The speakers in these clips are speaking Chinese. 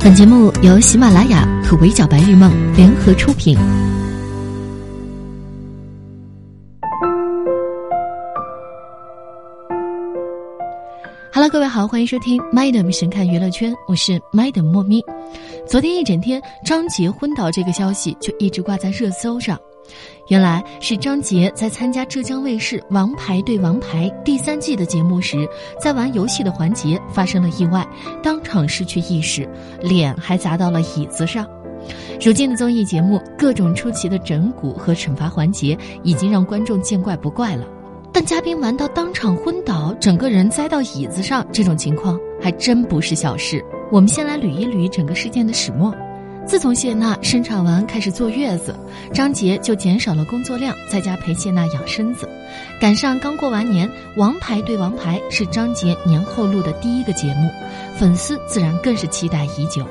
本节目由喜马拉雅和围剿白日梦联合出品。哈喽各位好，欢迎收听《麦的神看娱乐圈》，我是麦的莫咪。昨天一整天，张杰昏倒这个消息就一直挂在热搜上。原来是张杰在参加浙江卫视《王牌对王牌》第三季的节目时，在玩游戏的环节发生了意外，当场失去意识，脸还砸到了椅子上。如今的综艺节目，各种出奇的整蛊和惩罚环节已经让观众见怪不怪了。但嘉宾玩到当场昏倒，整个人栽到椅子上，这种情况还真不是小事。我们先来捋一捋整个事件的始末。自从谢娜生产完开始坐月子，张杰就减少了工作量，在家陪谢娜养身子。赶上刚过完年，《王牌对王牌》是张杰年后录的第一个节目，粉丝自然更是期待已久。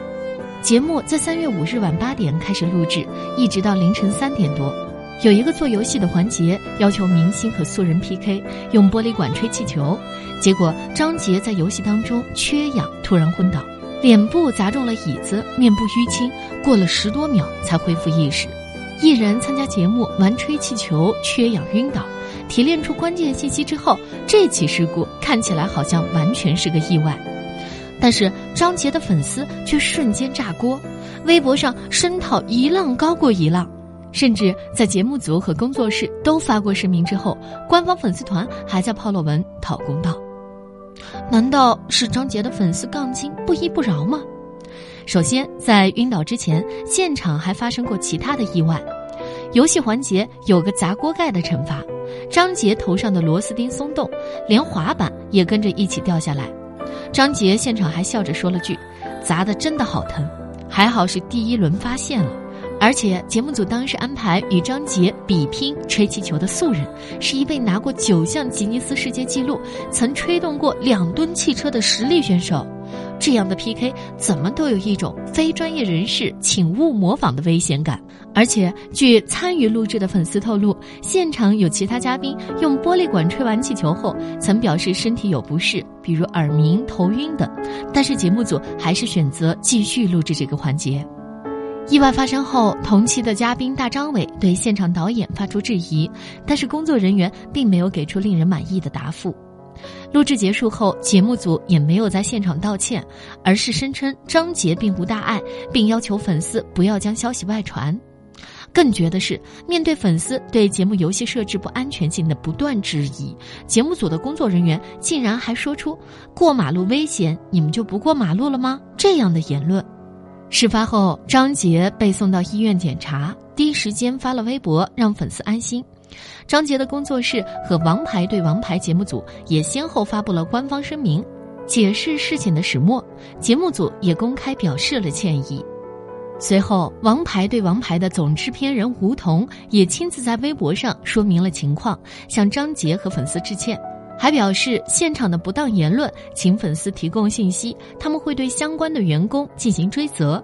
节目在三月五日晚八点开始录制，一直到凌晨三点多。有一个做游戏的环节，要求明星和素人 PK，用玻璃管吹气球。结果张杰在游戏当中缺氧，突然昏倒。脸部砸中了椅子，面部淤青，过了十多秒才恢复意识。艺人参加节目玩吹气球，缺氧晕倒。提炼出关键信息之后，这起事故看起来好像完全是个意外。但是张杰的粉丝却瞬间炸锅，微博上声讨一浪高过一浪，甚至在节目组和工作室都发过声明之后，官方粉丝团还在抛了文讨公道。难道是张杰的粉丝杠精不依不饶吗？首先，在晕倒之前，现场还发生过其他的意外。游戏环节有个砸锅盖的惩罚，张杰头上的螺丝钉松动，连滑板也跟着一起掉下来。张杰现场还笑着说了句：“砸的真的好疼，还好是第一轮发现了。”而且节目组当时安排与张杰比拼吹气球的素人，是一位拿过九项吉尼斯世界纪录、曾吹动过两吨汽车的实力选手。这样的 PK 怎么都有一种非专业人士请勿模仿的危险感。而且据参与录制的粉丝透露，现场有其他嘉宾用玻璃管吹完气球后，曾表示身体有不适，比如耳鸣、头晕等，但是节目组还是选择继续录制这个环节。意外发生后，同期的嘉宾大张伟对现场导演发出质疑，但是工作人员并没有给出令人满意的答复。录制结束后，节目组也没有在现场道歉，而是声称张杰并无大碍，并要求粉丝不要将消息外传。更绝的是，面对粉丝对节目游戏设置不安全性的不断质疑，节目组的工作人员竟然还说出“过马路危险，你们就不过马路了吗”这样的言论。事发后，张杰被送到医院检查，第一时间发了微博让粉丝安心。张杰的工作室和《王牌对王牌》节目组也先后发布了官方声明，解释事情的始末。节目组也公开表示了歉意。随后，《王牌对王牌》的总制片人吴彤也亲自在微博上说明了情况，向张杰和粉丝致歉。还表示，现场的不当言论，请粉丝提供信息，他们会对相关的员工进行追责。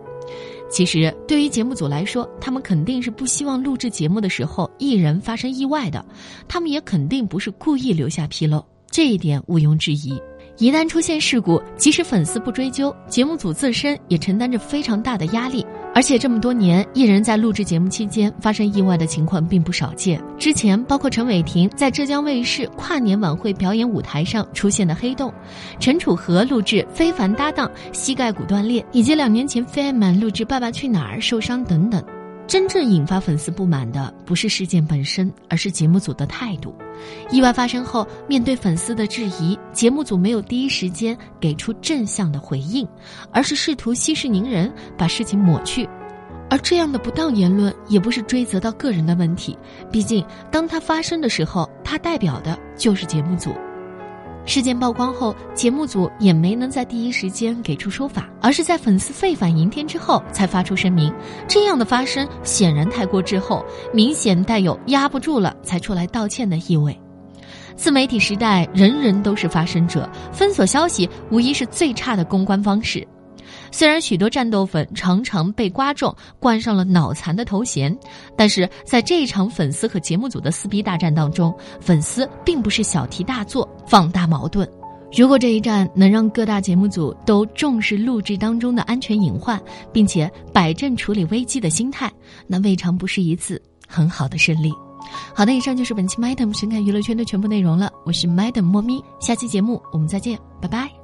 其实，对于节目组来说，他们肯定是不希望录制节目的时候艺人发生意外的，他们也肯定不是故意留下纰漏，这一点毋庸置疑。一旦出现事故，即使粉丝不追究，节目组自身也承担着非常大的压力。而且这么多年，艺人在录制节目期间发生意外的情况并不少见。之前包括陈伟霆在浙江卫视跨年晚会表演舞台上出现的黑洞，陈楚河录制非凡搭档膝盖骨断裂，以及两年前费曼录制《爸爸去哪儿》受伤等等。真正引发粉丝不满的不是事件本身，而是节目组的态度。意外发生后，面对粉丝的质疑，节目组没有第一时间给出正向的回应，而是试图息事宁人，把事情抹去。而这样的不当言论也不是追责到个人的问题，毕竟当它发生的时候，它代表的就是节目组。事件曝光后，节目组也没能在第一时间给出说法，而是在粉丝沸反盈天之后才发出声明。这样的发声显然太过滞后，明显带有压不住了才出来道歉的意味。自媒体时代，人人都是发声者，封锁消息无疑是最差的公关方式。虽然许多战斗粉常常被刮中冠上了脑残的头衔，但是在这一场粉丝和节目组的撕逼大战当中，粉丝并不是小题大做、放大矛盾。如果这一战能让各大节目组都重视录制当中的安全隐患，并且摆正处理危机的心态，那未尝不是一次很好的胜利。好的，以上就是本期 Madam 神侃娱乐圈的全部内容了。我是 Madam 莫咪，下期节目我们再见，拜拜。